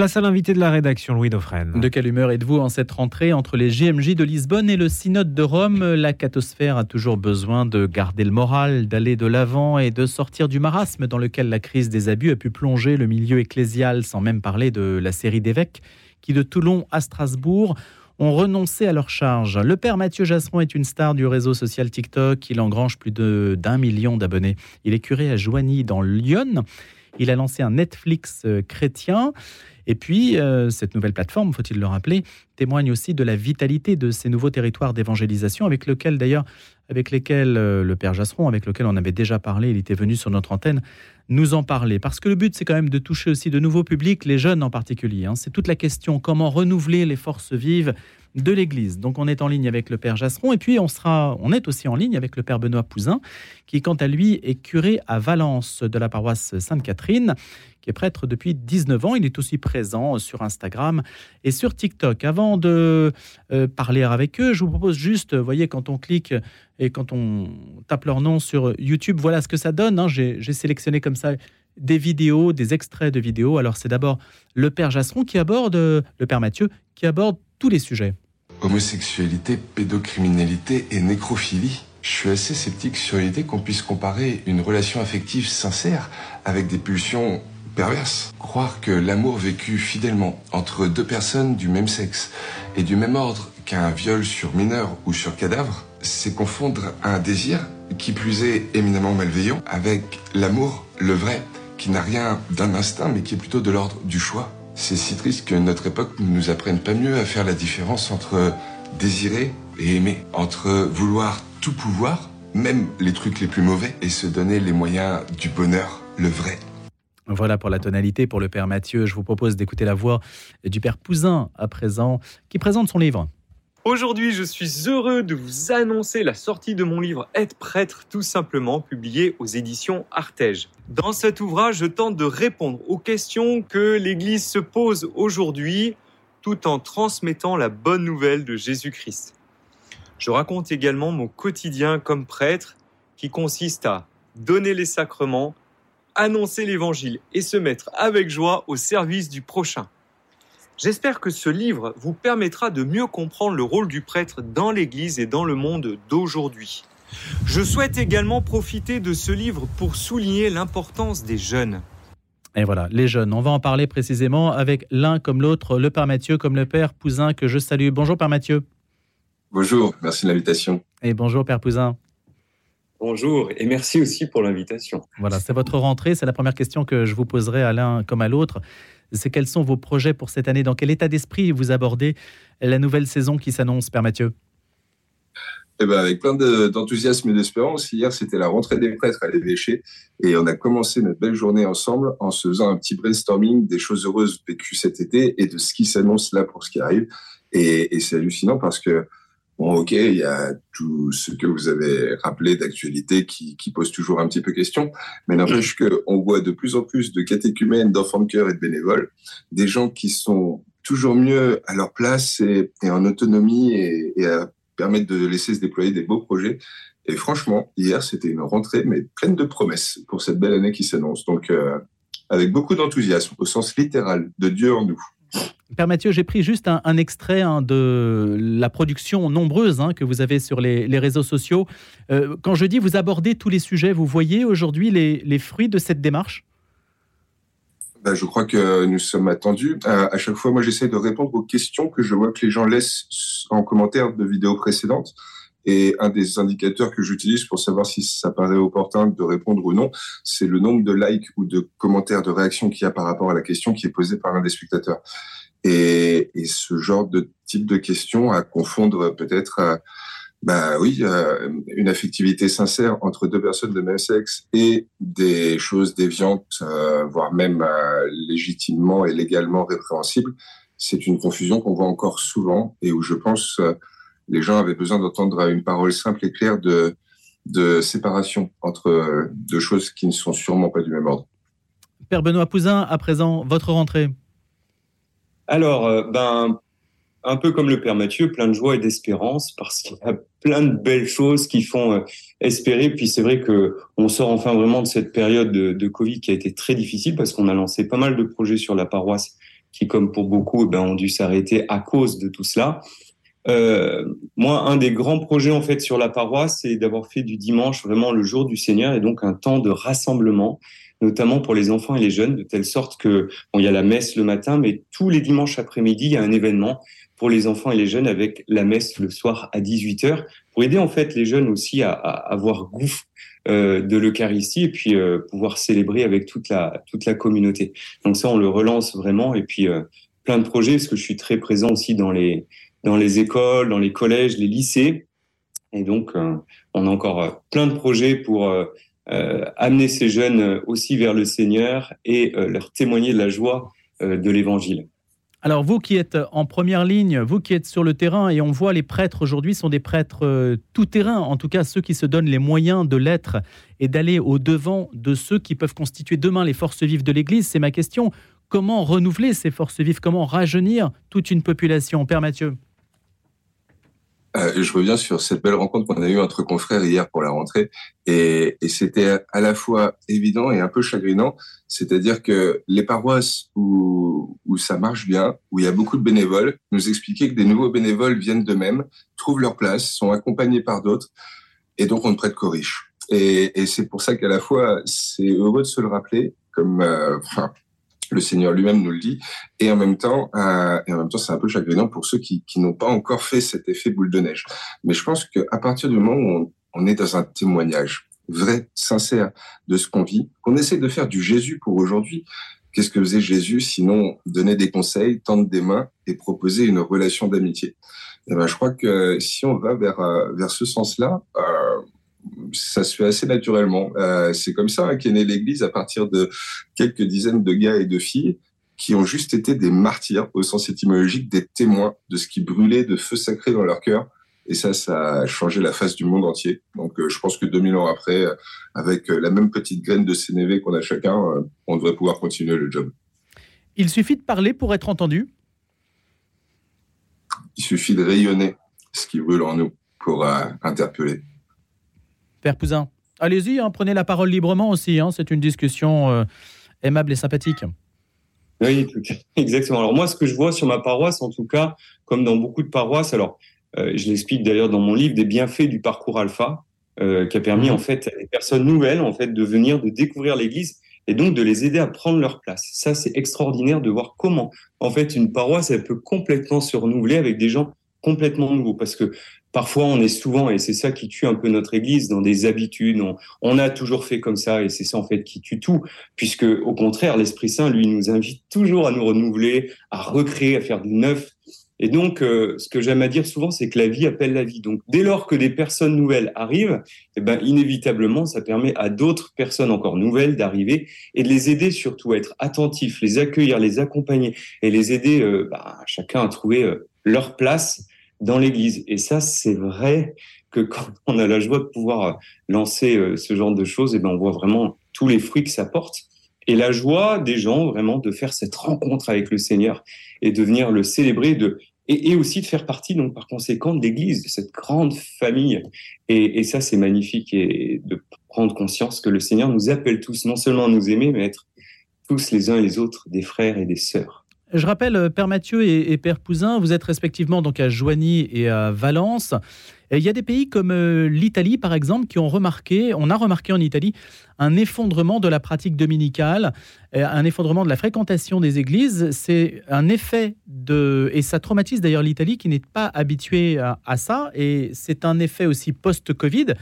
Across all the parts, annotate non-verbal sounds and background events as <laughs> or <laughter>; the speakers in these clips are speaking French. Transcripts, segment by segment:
Place à l'invité de la rédaction, Louis Dauphren. De quelle humeur êtes-vous en cette rentrée entre les JMJ de Lisbonne et le Synode de Rome? La catosphère a toujours besoin de garder le moral, d'aller de l'avant et de sortir du marasme dans lequel la crise des abus a pu plonger le milieu ecclésial, sans même parler de la série d'évêques qui, de Toulon à Strasbourg, ont renoncé à leur charge. Le père Mathieu Jasseron est une star du réseau social TikTok. Il engrange plus d'un million d'abonnés. Il est curé à Joigny dans Lyon. Il a lancé un Netflix euh, chrétien. Et puis, euh, cette nouvelle plateforme, faut-il le rappeler, témoigne aussi de la vitalité de ces nouveaux territoires d'évangélisation, avec lesquels d'ailleurs, avec lesquels euh, le Père Jasseron, avec lequel on avait déjà parlé, il était venu sur notre antenne, nous en parler. Parce que le but, c'est quand même de toucher aussi de nouveaux publics, les jeunes en particulier. Hein. C'est toute la question, comment renouveler les forces vives de l'Église. Donc on est en ligne avec le Père Jasseron et puis on, sera, on est aussi en ligne avec le Père Benoît Pouzin, qui quant à lui est curé à Valence de la paroisse Sainte-Catherine, qui est prêtre depuis 19 ans. Il est aussi présent sur Instagram et sur TikTok. Avant de euh, parler avec eux, je vous propose juste, vous voyez, quand on clique et quand on tape leur nom sur YouTube, voilà ce que ça donne. Hein. J'ai sélectionné comme ça des vidéos, des extraits de vidéos. Alors c'est d'abord le Père Jasseron qui aborde, le Père Mathieu, qui aborde tous les sujets. Homosexualité, pédocriminalité et nécrophilie. Je suis assez sceptique sur l'idée qu'on puisse comparer une relation affective sincère avec des pulsions perverses. Croire que l'amour vécu fidèlement entre deux personnes du même sexe et du même ordre qu'un viol sur mineur ou sur cadavre, c'est confondre un désir, qui plus est éminemment malveillant, avec l'amour, le vrai, qui n'a rien d'un instinct mais qui est plutôt de l'ordre du choix. C'est si triste que notre époque ne nous apprenne pas mieux à faire la différence entre désirer et aimer, entre vouloir tout pouvoir, même les trucs les plus mauvais, et se donner les moyens du bonheur, le vrai. Voilà pour la tonalité. Pour le Père Mathieu, je vous propose d'écouter la voix du Père Pouzin à présent, qui présente son livre. Aujourd'hui, je suis heureux de vous annoncer la sortie de mon livre Être prêtre tout simplement, publié aux éditions Artege. Dans cet ouvrage, je tente de répondre aux questions que l'Église se pose aujourd'hui tout en transmettant la bonne nouvelle de Jésus-Christ. Je raconte également mon quotidien comme prêtre qui consiste à donner les sacrements, annoncer l'Évangile et se mettre avec joie au service du prochain. J'espère que ce livre vous permettra de mieux comprendre le rôle du prêtre dans l'Église et dans le monde d'aujourd'hui. Je souhaite également profiter de ce livre pour souligner l'importance des jeunes. Et voilà, les jeunes. On va en parler précisément avec l'un comme l'autre, le Père Mathieu comme le Père Pouzin que je salue. Bonjour Père Mathieu. Bonjour, merci de l'invitation. Et bonjour Père Pouzin. Bonjour et merci aussi pour l'invitation. Voilà, c'est votre rentrée. C'est la première question que je vous poserai à l'un comme à l'autre c'est quels sont vos projets pour cette année? Dans quel état d'esprit vous abordez la nouvelle saison qui s'annonce, Père Mathieu? Eh ben, avec plein d'enthousiasme et d'espérance. Hier, c'était la rentrée des prêtres à l'évêché et on a commencé notre belle journée ensemble en se faisant un petit brainstorming des choses heureuses vécues cet été et de ce qui s'annonce là pour ce qui arrive. et c'est hallucinant parce que Bon, ok, il y a tout ce que vous avez rappelé d'actualité qui, qui, pose toujours un petit peu question, mais n'empêche qu'on voit de plus en plus de catéchumènes, d'enfants de cœur et de bénévoles, des gens qui sont toujours mieux à leur place et, en autonomie et, et, à permettre de laisser se déployer des beaux projets. Et franchement, hier, c'était une rentrée, mais pleine de promesses pour cette belle année qui s'annonce. Donc, euh, avec beaucoup d'enthousiasme, au sens littéral, de Dieu en nous. Père Mathieu, j'ai pris juste un, extrait hein, de la production nombreuse hein, que vous avez sur les, réseaux sociaux. Euh, quand je dis vous abordez tous les sujets, vous voyez aujourd'hui les, fruits de cette démarche? Ben, je crois que nous sommes attendus. Euh, à chaque fois, moi, j'essaie de répondre aux questions que je vois que les gens laissent en commentaire de vidéos précédentes. Et un des indicateurs que j'utilise pour savoir si ça paraît opportun de répondre ou non, c'est le nombre de likes ou de commentaires, de réactions qu'il y a par rapport à la question qui est posée par l'un des spectateurs. Et, ce genre de type de questions à confondre peut-être, euh, bah oui, euh, une affectivité sincère entre deux personnes de même sexe et des choses déviantes, euh, voire même légitimement et légalement répréhensibles, c'est une confusion qu'on voit encore souvent et où je pense les gens avaient besoin d'entendre une parole simple et claire de, de séparation entre deux choses qui ne sont sûrement pas du même ordre. Père Benoît Pouzin, à présent, votre rentrée alors, euh, ben, un peu comme le Père Mathieu, plein de joie et d'espérance parce qu'il y a plein de belles choses qui font euh, espérer. Puis c'est vrai que on sort enfin vraiment de cette période de, Covid qui a été très difficile parce qu'on a lancé pas mal de projets sur la paroisse qui, comme pour beaucoup, eh ben, ont dû s'arrêter à cause de tout cela. Euh, moi, un des grands projets en fait sur la paroisse, c'est d'avoir fait du dimanche vraiment le jour du Seigneur et donc un temps de rassemblement, notamment pour les enfants et les jeunes, de telle sorte que bon, il y a la messe le matin, mais tous les dimanches après-midi, il y a un événement pour les enfants et les jeunes avec la messe le soir à 18h pour aider en fait les jeunes aussi à, avoir goût euh, de l'Eucharistie et puis euh, pouvoir célébrer avec toute la toute la communauté. Donc ça, on le relance vraiment et puis euh, plein de projets parce que je suis très présent aussi dans les dans les écoles, dans les collèges, les lycées. Et donc, euh, on a encore euh, plein de projets pour euh, amener ces jeunes aussi vers le Seigneur et leur témoigner de la joie de l'Évangile. Alors vous qui êtes en première ligne, vous qui êtes sur le terrain, et on voit les prêtres aujourd'hui sont des prêtres tout terrain, en tout cas ceux qui se donnent les moyens de l'être et d'aller au devant de ceux qui peuvent constituer demain les forces vives de l'Église. C'est ma question. Comment renouveler ces forces vives? Comment rajeunir toute une population? Père Mathieu euh, je reviens sur cette belle rencontre qu'on a eue entre confrères hier pour la rentrée, et, et c'était à la fois évident et un peu chagrinant, c'est-à-dire que les paroisses où, où ça marche bien, où il y a beaucoup de bénévoles, nous expliquaient que des nouveaux bénévoles viennent d'eux-mêmes, trouvent leur place, sont accompagnés par d'autres, et donc on ne prête qu'aux riches. Et, et c'est pour ça qu'à la fois c'est heureux de se le rappeler, comme, euh, enfin, le Seigneur lui-même nous le dit, et en même temps, euh, et en même temps, c'est un peu chagrinant pour ceux qui, qui n'ont pas encore fait cet effet boule de neige. Mais je pense qu'à partir du moment où on, on est dans un témoignage vrai, sincère de ce qu'on vit, qu'on essaie de faire du Jésus pour aujourd'hui. Qu'est-ce que faisait Jésus sinon donner des conseils, tendre des mains et proposer une relation d'amitié? Et ben, Je crois que si on va vers, euh, vers ce sens-là, euh, ça se fait assez naturellement. Euh, c'est comme ça qu'est née l'Église à partir de quelques dizaines de gars et de filles qui ont juste été des martyrs au sens étymologique, des témoins de ce qui brûlait de feu sacré dans leur cœur. Et ça, ça a changé la face du monde entier. Donc, euh, je pense que 2000 ans après, euh, avec la même petite graine de CNV qu'on a chacun, on devrait pouvoir continuer le job. Il suffit de parler pour être entendu Il suffit de rayonner ce qui brûle en nous pour interpeller. Père Pouzin, allez-y, hein, prenez la parole librement aussi. hein, c'est une discussion euh, aimable et sympathique. Oui, <laughs> exactement. Alors moi, ce que je vois sur ma paroisse, en tout cas, comme dans beaucoup de paroisses, alors euh, je l'explique d'ailleurs dans mon livre, des bienfaits du parcours alpha, euh, qui a permis Mhm. en fait à des personnes nouvelles en fait de venir, de découvrir l'Église et donc de les aider à prendre leur place. Ça, c'est extraordinaire de voir comment en fait une paroisse elle peut complètement se renouveler avec des gens complètement nouveaux, parce que parfois on est souvent et c'est ça qui tue un peu notre Église dans des habitudes. On, a toujours fait comme ça et c'est ça en fait qui tue tout puisque au contraire, l'Esprit Saint, lui, nous invite toujours à nous renouveler, à recréer, à faire du neuf. Et donc, euh, ce que j'aime à dire souvent, c'est que la vie appelle la vie. Donc, dès lors que des personnes nouvelles arrivent, eh ben, inévitablement, ça permet à d'autres personnes encore nouvelles d'arriver et de les aider surtout à être attentifs, les accueillir, les accompagner et les aider euh, bah, chacun à trouver euh, leur place dans l'Église. Et ça, c'est vrai que quand <laughs> on a la joie de pouvoir lancer euh, ce genre de choses, eh ben, on voit vraiment tous les fruits que ça porte et la joie des gens vraiment de faire cette rencontre avec le Seigneur et de venir le célébrer de, et, et aussi de faire partie donc par conséquent de l'Église, de cette grande famille. Et, et ça, c'est magnifique et de prendre conscience que le Seigneur nous appelle tous non seulement à nous aimer, mais à être tous les uns et les autres des frères et des sœurs. Je rappelle, euh, Père Mathieu et, Père Pouzin, vous êtes respectivement donc à Joigny et à Valence. Et il y a des pays comme euh, l'Italie, par exemple, qui ont remarqué, on a remarqué en Italie, un effondrement de la pratique dominicale, euh, un effondrement de la fréquentation des églises. C'est un effet de... Et ça traumatise d'ailleurs l'Italie qui n'est pas habituée à, à ça. Et c'est un effet aussi post-Covid.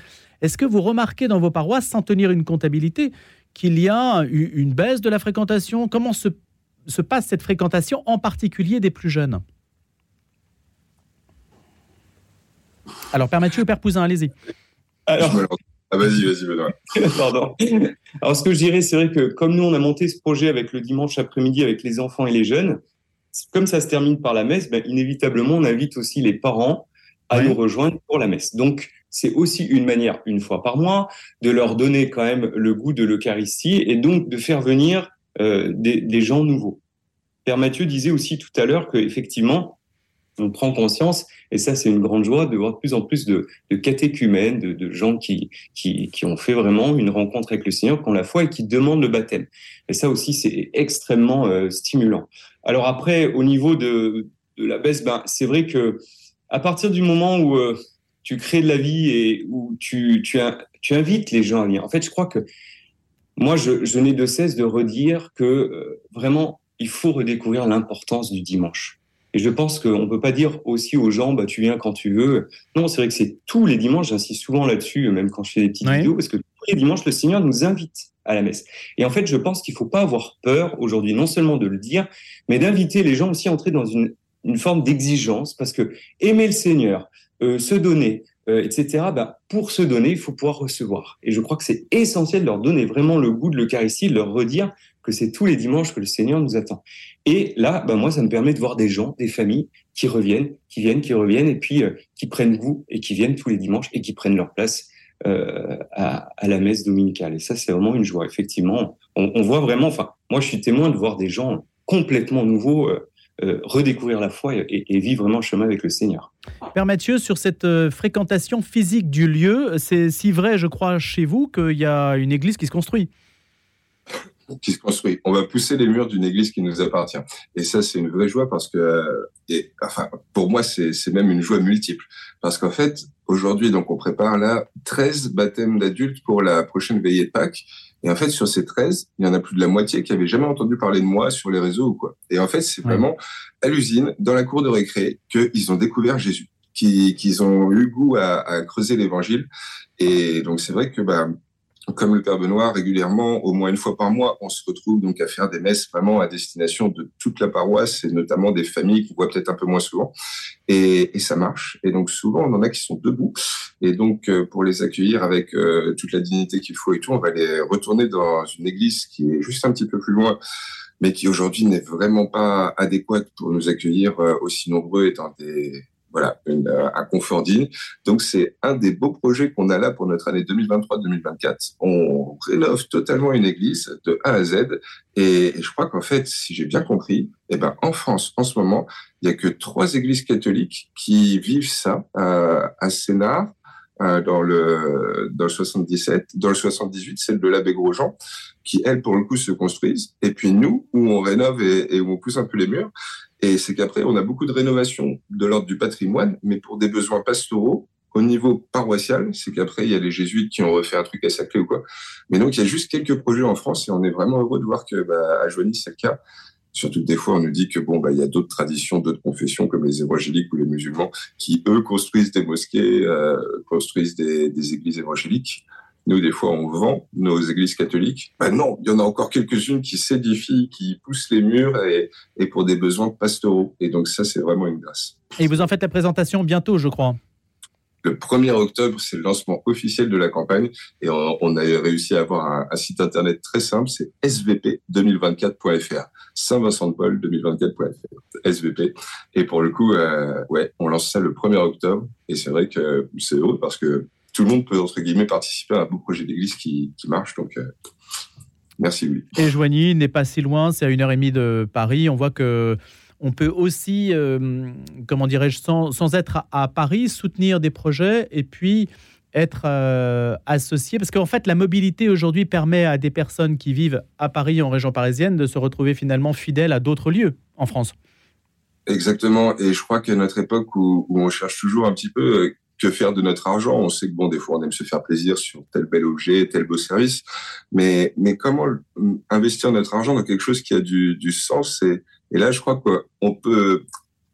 Est-ce que vous remarquez dans vos paroisses, sans tenir une comptabilité, qu'il y a une baisse de la fréquentation? Comment se se passe cette fréquentation, en particulier des plus jeunes Alors, Père Mathieu ou Père Pouzin, allez-y. Alors, Ah, vas-y, vas-y, Benoît. <laughs> Pardon. Alors, ce que je dirais, c'est vrai que comme nous, on a monté ce projet avec le dimanche après-midi avec les enfants et les jeunes, comme ça se termine par la messe, ben, inévitablement, on invite aussi les parents à Oui. nous rejoindre pour la messe. Donc, c'est aussi une manière, une fois par mois, de leur donner quand même le goût de l'Eucharistie et donc de faire venir euh, des, gens nouveaux. Père Mathieu disait aussi tout à l'heure que effectivement, on prend conscience, et ça c'est une grande joie de voir de plus en plus de, catéchumènes, de, gens qui, qui, qui, ont fait vraiment une rencontre avec le Seigneur, qui ont la foi et qui demandent le baptême. Et ça aussi c'est extrêmement euh, stimulant. Alors après, au niveau de, de la baisse, ben, c'est vrai que à partir du moment où euh, tu crées de la vie et où tu, tu, tu invites les gens à venir, en fait je crois que moi je, je n'ai de cesse de redire que euh, vraiment il faut redécouvrir l'importance du dimanche et je pense qu'on ne peut pas dire aussi aux gens, bah, tu viens quand tu veux. Non, c'est vrai que c'est tous les dimanches, j'insiste souvent là-dessus, même quand je fais des petites vidéos, parce que tous les dimanches, le Seigneur nous invite à la messe. Et en fait, je pense qu'il ne faut pas avoir peur aujourd'hui, non seulement de le dire, mais d'inviter les gens aussi à entrer dans une, une forme d'exigence, parce que aimer le Seigneur, euh, se donner, euh, etc., bah, pour se donner, il faut pouvoir recevoir. Et je crois que c'est essentiel de leur donner vraiment le goût de l'Eucharistie, de leur redire que c'est tous les dimanches que le Seigneur nous attend. Et là, ben moi, ça me permet de voir des gens, des familles qui reviennent, qui viennent, qui reviennent, et puis euh, qui prennent goût et qui viennent tous les dimanches et qui prennent leur place euh, à, la messe dominicale. Et ça, c'est vraiment une joie. Effectivement, on, voit vraiment. Enfin, moi, je suis témoin de voir des gens complètement nouveaux. Euh, euh, redécouvrir la foi et, et, vivre vraiment le chemin avec le Seigneur. Père Mathieu, sur cette euh, fréquentation physique du lieu, c'est si vrai, je crois, chez vous, qu'il y a une église qui se construit? Qui se construit. On va pousser les murs d'une église qui nous appartient. Et ça, c'est une vraie joie parce que, et, enfin, pour moi, c'est même une joie multiple. Parce qu'en fait, aujourd'hui, donc, on prépare là 13 baptêmes d'adultes pour la prochaine veillée de Pâques. Et en fait, sur ces 13, il y en a plus de la moitié qui avaient jamais entendu parler de moi sur les réseaux ou quoi. Et en fait, c'est vraiment à l'usine, dans la cour de récré, qu'ils ont découvert Jésus, qu'ils ont eu goût à, à creuser l'évangile. Et donc, c'est vrai que, bah, comme le Père Benoît, régulièrement, au moins une fois par mois, on se retrouve donc à faire des messes vraiment à destination de toute la paroisse et notamment des familles qu'on voit peut-être un peu moins souvent. Et, et, ça marche. Et donc souvent, on en a qui sont debout. Et donc, euh, pour les accueillir avec euh, toute la dignité qu'il faut et tout, on va les retourner dans une église qui est juste un petit peu plus loin mais qui aujourd'hui n'est vraiment pas adéquate pour nous accueillir euh, aussi nombreux et dans des voilà, une, euh, un confort digne. Donc c'est un des beaux projets qu'on a là pour notre année 2023-2024. On rénove totalement une église de A à Z et, je crois qu'en fait, si j'ai bien compris, eh ben en France en ce moment, il y a que trois églises catholiques qui vivent ça euh, à Sénart, euh, dans le dans le 77, dans le 78, celle de l'abbé Grosjean, qui elles pour le coup se construisent, et puis nous où on rénove et, où on pousse un peu les murs. Et c'est qu'après, on a beaucoup de rénovation de l'ordre du patrimoine, mais pour des besoins pastoraux, au niveau paroissial, c'est qu'après, il y a les jésuites qui ont refait un truc à Saclay ou quoi. Mais donc, il y a juste quelques projets en France et on est vraiment heureux de voir que, bah, à Joigny, c'est le cas. Surtout des fois, on nous dit que bon, bah, il y a d'autres traditions, d'autres confessions, comme les évangéliques ou les musulmans, qui eux construisent des mosquées, euh, construisent des, des églises évangéliques. Nous, des fois, on vend nos églises catholiques. Ben non, il y en a encore quelques-unes qui s'édifient, qui poussent les murs et, et, pour des besoins pastoraux. Et donc ça, c'est vraiment une grâce. Et vous en faites la présentation bientôt, je crois. Le 1er octobre, c'est le lancement officiel de la campagne et on, a réussi à avoir un, site internet très simple, c'est svp2024.fr. Saint-Vincent-de-Paul 2024.fr. SVP. Et pour le coup, euh, on lance ça le 1er octobre et c'est vrai que c'est heureux parce que tout le monde peut, entre guillemets, participer à un beau projet d'église qui, marche. Donc, euh, merci, Louis. Et Joigny n'est pas si loin, c'est à une heure et demie de Paris. On voit que on peut aussi, euh, comment dirais-je, sans, être à, Paris, soutenir des projets et puis être euh, associé. Parce qu'en fait, la mobilité aujourd'hui permet à des personnes qui vivent à Paris, en région parisienne, de se retrouver finalement fidèles à d'autres lieux en France. Exactement. Et je crois qu'à notre époque où, on cherche toujours un petit peu euh, que faire de notre argent. On sait que bon, des fois, on aime se faire plaisir sur tel bel objet, tel beau service, mais mais comment investir notre argent dans quelque chose qui a du, sens et là, je crois qu'on peut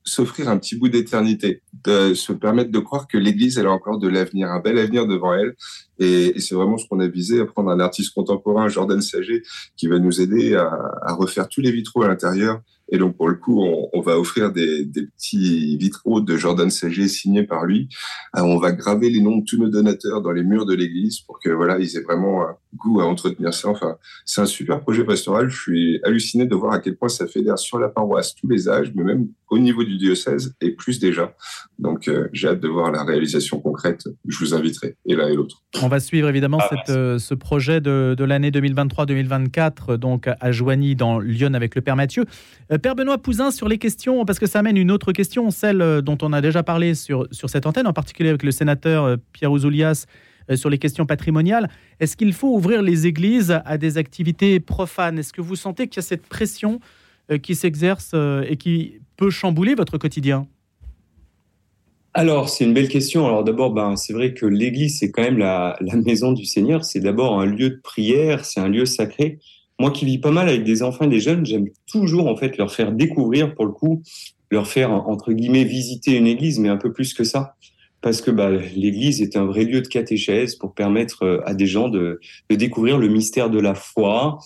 s'offrir un petit bout d'éternité, de se permettre de croire que l'Église, elle a encore de l'avenir, un bel avenir devant elle. Et, c'est vraiment ce qu'on a visé, à prendre un artiste contemporain, Jordan Sager, qui va nous aider à refaire tous les vitraux à l'intérieur. Et donc, pour le coup, on, on va offrir des, des, petits vitraux de Jordan Sager signés par lui. Euh, on va graver les noms de tous nos donateurs dans les murs de l'église pour que, voilà, ils aient vraiment un goût à entretenir ça. Enfin, c'est un super projet pastoral. Je suis halluciné de voir à quel point ça fédère sur la paroisse tous les âges, mais même au niveau du diocèse et plus déjà. Donc, euh, j'ai hâte de voir la réalisation concrète. Je vous inviterai, et l'un et l'autre. On va suivre évidemment ah, cette, euh, ce projet de, de l'année 2023-2024, donc à Joigny, dans Lyon, avec le Père Mathieu. Euh, Père Benoît Pouzin, sur les questions, parce que ça amène une autre question, celle dont on a déjà parlé sur, sur cette antenne, en particulier avec le sénateur Pierre Ouzoulias sur les questions patrimoniales. Est-ce qu'il faut ouvrir les églises à des activités profanes? Est-ce que vous sentez qu'il y a cette pression qui s'exerce et qui peut chambouler votre quotidien? Alors, c'est une belle question. Alors d'abord, ben, c'est vrai que l'Église, c'est quand même la maison du Seigneur. C'est d'abord un lieu de prière, c'est un lieu sacré. Moi qui vis pas mal avec des enfants et des jeunes, j'aime toujours en fait leur faire découvrir, pour le coup, leur faire entre guillemets visiter une église, mais un peu plus que ça, parce que bah, l'église est un vrai lieu de catéchèse pour permettre euh, à des gens de, de découvrir le mystère de la foi.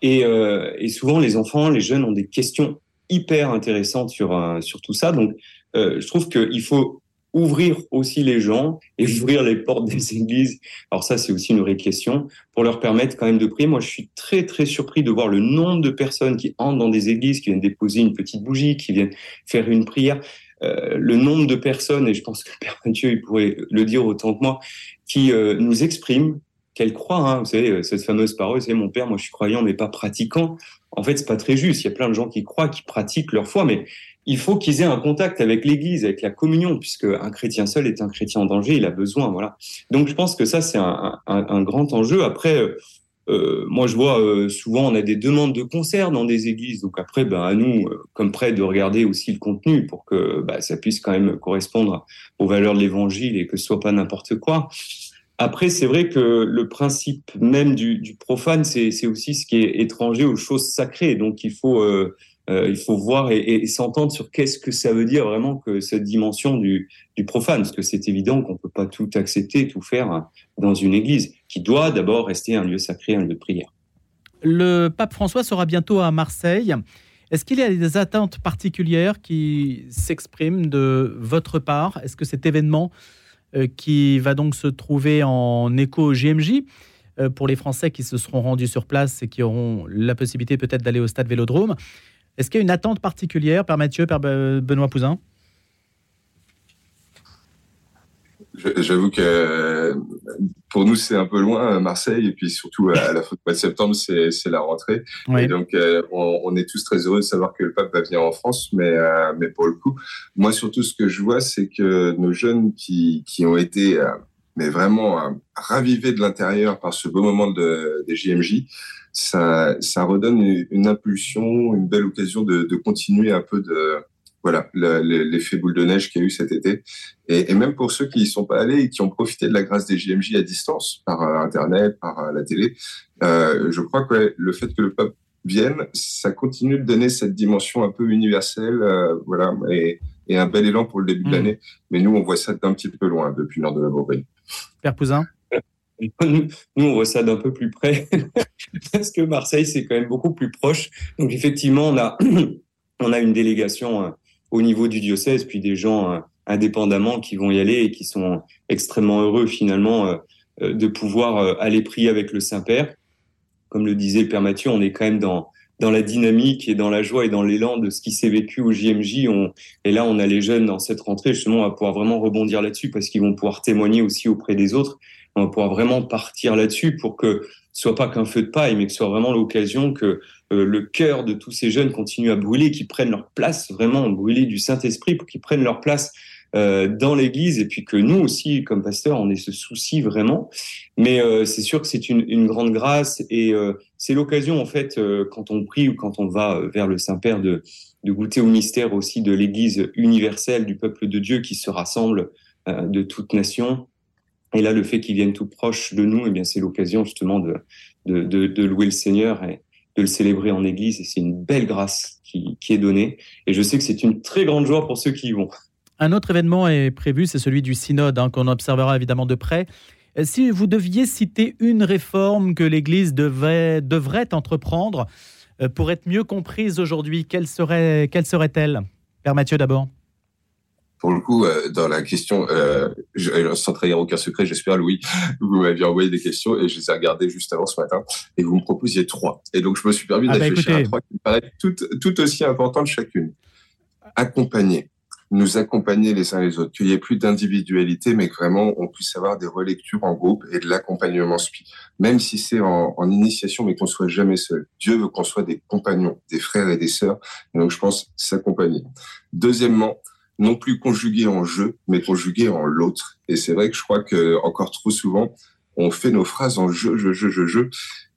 Et, euh, et, souvent, les enfants, les jeunes ont des questions hyper intéressantes sur euh, sur tout ça. Donc, euh, je trouve qu'il faut ouvrir aussi les gens et ouvrir les portes des <laughs> églises. Alors ça, c'est aussi une vraie question pour leur permettre quand même de prier. Moi, je suis très, très surpris de voir le nombre de personnes qui entrent dans des églises, qui viennent déposer une petite bougie, qui viennent faire une prière. Euh, le nombre de personnes, et je pense que <laughs> Père Mathieu, il pourrait le dire autant que moi, qui euh, nous expriment qu'elles croient. Hein, vous savez, euh, cette fameuse parole, c'est mon père, moi je suis croyant, mais pas pratiquant. En fait, c'est pas très juste. Il y a plein de gens qui croient, qui pratiquent leur foi, mais il faut qu'ils aient un contact avec l'Église, avec la communion, puisque un chrétien seul est un chrétien en danger, il a besoin, voilà. Donc je pense que ça c'est un, grand enjeu. Après, euh, euh moi je vois euh, souvent on a des demandes de concerts dans des églises, donc après ben à nous comme près de regarder aussi le contenu pour que ben, ça puisse quand même correspondre aux valeurs de l'Évangile et que ce soit pas n'importe quoi. Après, c'est vrai que le principe même du, du profane, c'est aussi ce qui est étranger aux choses sacrées. Donc, il faut euh, il faut voir et, s'entendre sur qu'est-ce que ça veut dire vraiment que cette dimension du, profane, parce que c'est évident qu'on peut pas tout accepter, tout faire dans une église, qui doit d'abord rester un lieu sacré, un lieu de prière. Le pape François sera bientôt à Marseille. Est-ce qu'il y a des attentes particulières qui s'expriment de votre part? Est-ce que cet événement euh, qui va donc se trouver en écho au JMJ euh, pour les Français qui se seront rendus sur place et qui auront la possibilité peut-être d'aller au stade Vélodrome, est-ce qu'il y a une attente particulière, Père Mathieu, Père Benoît Pouzin? J'avoue que pour nous, c'est un peu loin, Marseille, et puis surtout à la fin du mois de septembre, c'est la rentrée. Oui. Et donc, euh, on, on, est tous très heureux de savoir que le pape va venir en France, mais, euh, mais pour le coup, moi, surtout, ce que je vois, c'est que nos jeunes qui, qui ont été euh, mais vraiment ravivés de l'intérieur par ce beau moment de, des JMJ, ça, ça redonne une, impulsion, une belle occasion de, de continuer un peu de voilà l'effet boule de neige qu'il y a eu cet été. Et, et, même pour ceux qui n'y sont pas allés et qui ont profité de la grâce des JMJ à distance, par euh, Internet, par euh, la télé, euh, je crois que ouais, le fait que le peuple vienne, ça continue de donner cette dimension un peu universelle, euh, voilà, et, et, un bel élan pour le début mmh. de l'année. Mais nous, on voit ça d'un petit peu loin depuis le nord de la Bourgogne. Père Pouzin? Nous, on voit ça d'un peu plus près, <laughs> parce que Marseille, c'est quand même beaucoup plus proche. Donc, effectivement, on a, <clears throat> on a une délégation euh, au niveau du diocèse, puis des gens euh, indépendamment qui vont y aller et qui sont extrêmement heureux, finalement, euh, de pouvoir aller prier avec le Saint-Père. Comme le disait le Père Mathieu, on est quand même dans, dans la dynamique et dans la joie et dans l'élan de ce qui s'est vécu au JMJ. Et là, on a les jeunes dans cette rentrée, justement, va pouvoir vraiment rebondir là-dessus parce qu'ils vont pouvoir témoigner aussi auprès des autres on va pouvoir vraiment partir là-dessus pour que ce soit pas qu'un feu de paille, mais que ce soit vraiment l'occasion que euh, le cœur de tous ces jeunes continue à brûler, qu'ils prennent leur place, vraiment brûler du Saint-Esprit pour qu'ils prennent leur place euh, dans l'Église et puis que nous aussi, comme pasteurs, on ait ce souci vraiment. Mais euh, c'est sûr que c'est une, une, grande grâce et euh, c'est l'occasion en fait euh, quand on prie ou quand on va vers le Saint-Père de, de goûter au mystère aussi de l'Église universelle du peuple de Dieu qui se rassemble de toute nation et là, le fait qu'ils viennent tout proche de nous, eh bien, c'est l'occasion justement de, louer le Seigneur et de le célébrer en Église. Et c'est une belle grâce qui, est donnée. Et je sais que c'est une très grande joie pour ceux qui y vont. Un autre événement est prévu, c'est celui du synode, hein, qu'on observera évidemment de près. Si vous deviez citer une réforme que l'Église devrait entreprendre euh, pour être mieux comprise aujourd'hui, quelle serait-elle? Père Mathieu d'abord pour le coup, euh, dans la question, euh, je, sans trahir aucun secret, j'espère, Louis, <laughs> vous m'aviez envoyé des questions et je les ai regardées juste avant ce matin et vous me proposiez trois. Et donc, je me suis permis ah bah réfléchir à trois qui me paraissent tout, tout aussi importantes chacune. Accompagner. nous accompagner les uns les autres, qu'il n'y ait plus d'individualité, mais que vraiment on puisse avoir des relectures en groupe et de l'accompagnement SPI, même si c'est en, en, initiation, mais qu'on soit jamais seul. Dieu veut qu'on soit des compagnons, des frères et des sœurs, et donc je pense s'accompagner. Deuxièmement, non plus conjuguer en je, mais conjuguer en l'autre. Et c'est vrai que je crois que encore trop souvent, on fait nos phrases en je, je, je, je, je,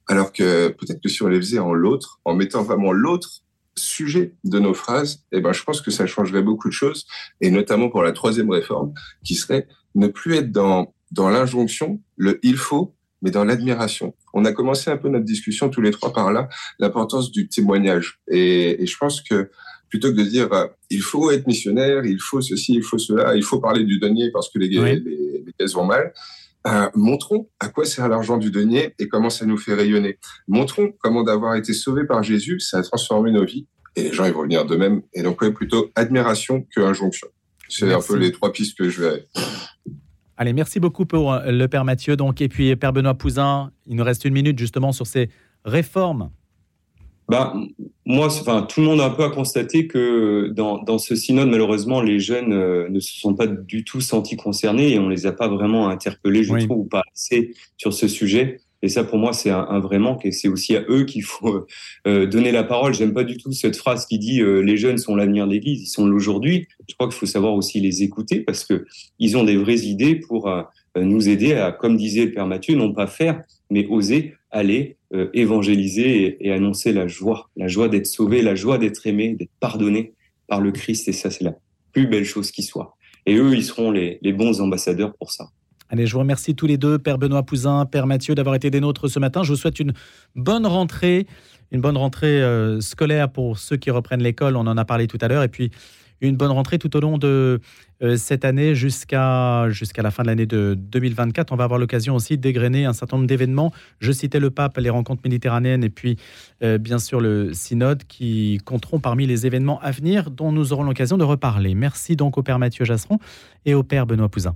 alors que peut-être que si on les faisait en l'autre, en mettant vraiment l'autre sujet de nos phrases, eh ben, je pense que ça changerait beaucoup de choses, et notamment pour la troisième réforme, qui serait ne plus être dans, dans l'injonction, le il faut, mais dans l'admiration. On a commencé un peu notre discussion tous les trois par là, l'importance du témoignage. Et, je pense que plutôt que de dire euh, il faut être missionnaire, il faut ceci, il faut cela, il faut parler du denier parce que les, oui. les, les caisses vont mal, euh, montrons à quoi sert l'argent du denier et comment ça nous fait rayonner. Montrons comment d'avoir été sauvés par Jésus, ça a transformé nos vies et les gens ils vont venir d'eux-mêmes. Et donc ouais, plutôt admiration que injonction. C'est un peu les trois pistes que je vais. Allez, merci beaucoup pour euh, le Père Mathieu. Donc, et puis Père Benoît Pouzin, il nous reste une minute justement sur ces réformes bah, moi, enfin, tout le monde a un peu à constater que dans, dans ce synode, malheureusement, les jeunes euh, ne se sont pas du tout sentis concernés et on les a pas vraiment interpellés, je oui. trouve, ou pas assez sur ce sujet. Et ça, pour moi, c'est un, un, vrai manque et c'est aussi à eux qu'il faut euh, donner la parole. J'aime pas du tout cette phrase qui dit euh, les jeunes sont l'avenir de l'Église, ils sont l'aujourd'hui. Je crois qu'il faut savoir aussi les écouter parce que ils ont des vraies idées pour euh, nous aider à, comme disait le Père Mathieu, non pas faire, mais oser aller euh, évangéliser et, annoncer la joie, la joie d'être sauvé, la joie d'être aimé, d'être pardonné par le Christ. Et ça, c'est la plus belle chose qui soit. Et eux, ils seront les, les bons ambassadeurs pour ça. Allez, je vous remercie tous les deux, Père Benoît Pouzin, Père Mathieu, d'avoir été des nôtres ce matin. Je vous souhaite une bonne rentrée, une bonne rentrée euh, scolaire pour ceux qui reprennent l'école. On en a parlé tout à l'heure. Et puis, une bonne rentrée tout au long de euh, cette année jusqu'à la fin de l'année de 2024. On va avoir l'occasion aussi d'égrener un certain nombre d'événements. Je citais le pape, les rencontres méditerranéennes et puis euh, bien sûr le synode qui compteront parmi les événements à venir dont nous aurons l'occasion de reparler. Merci donc au Père Mathieu Jasseron et au Père Benoît Pouzin.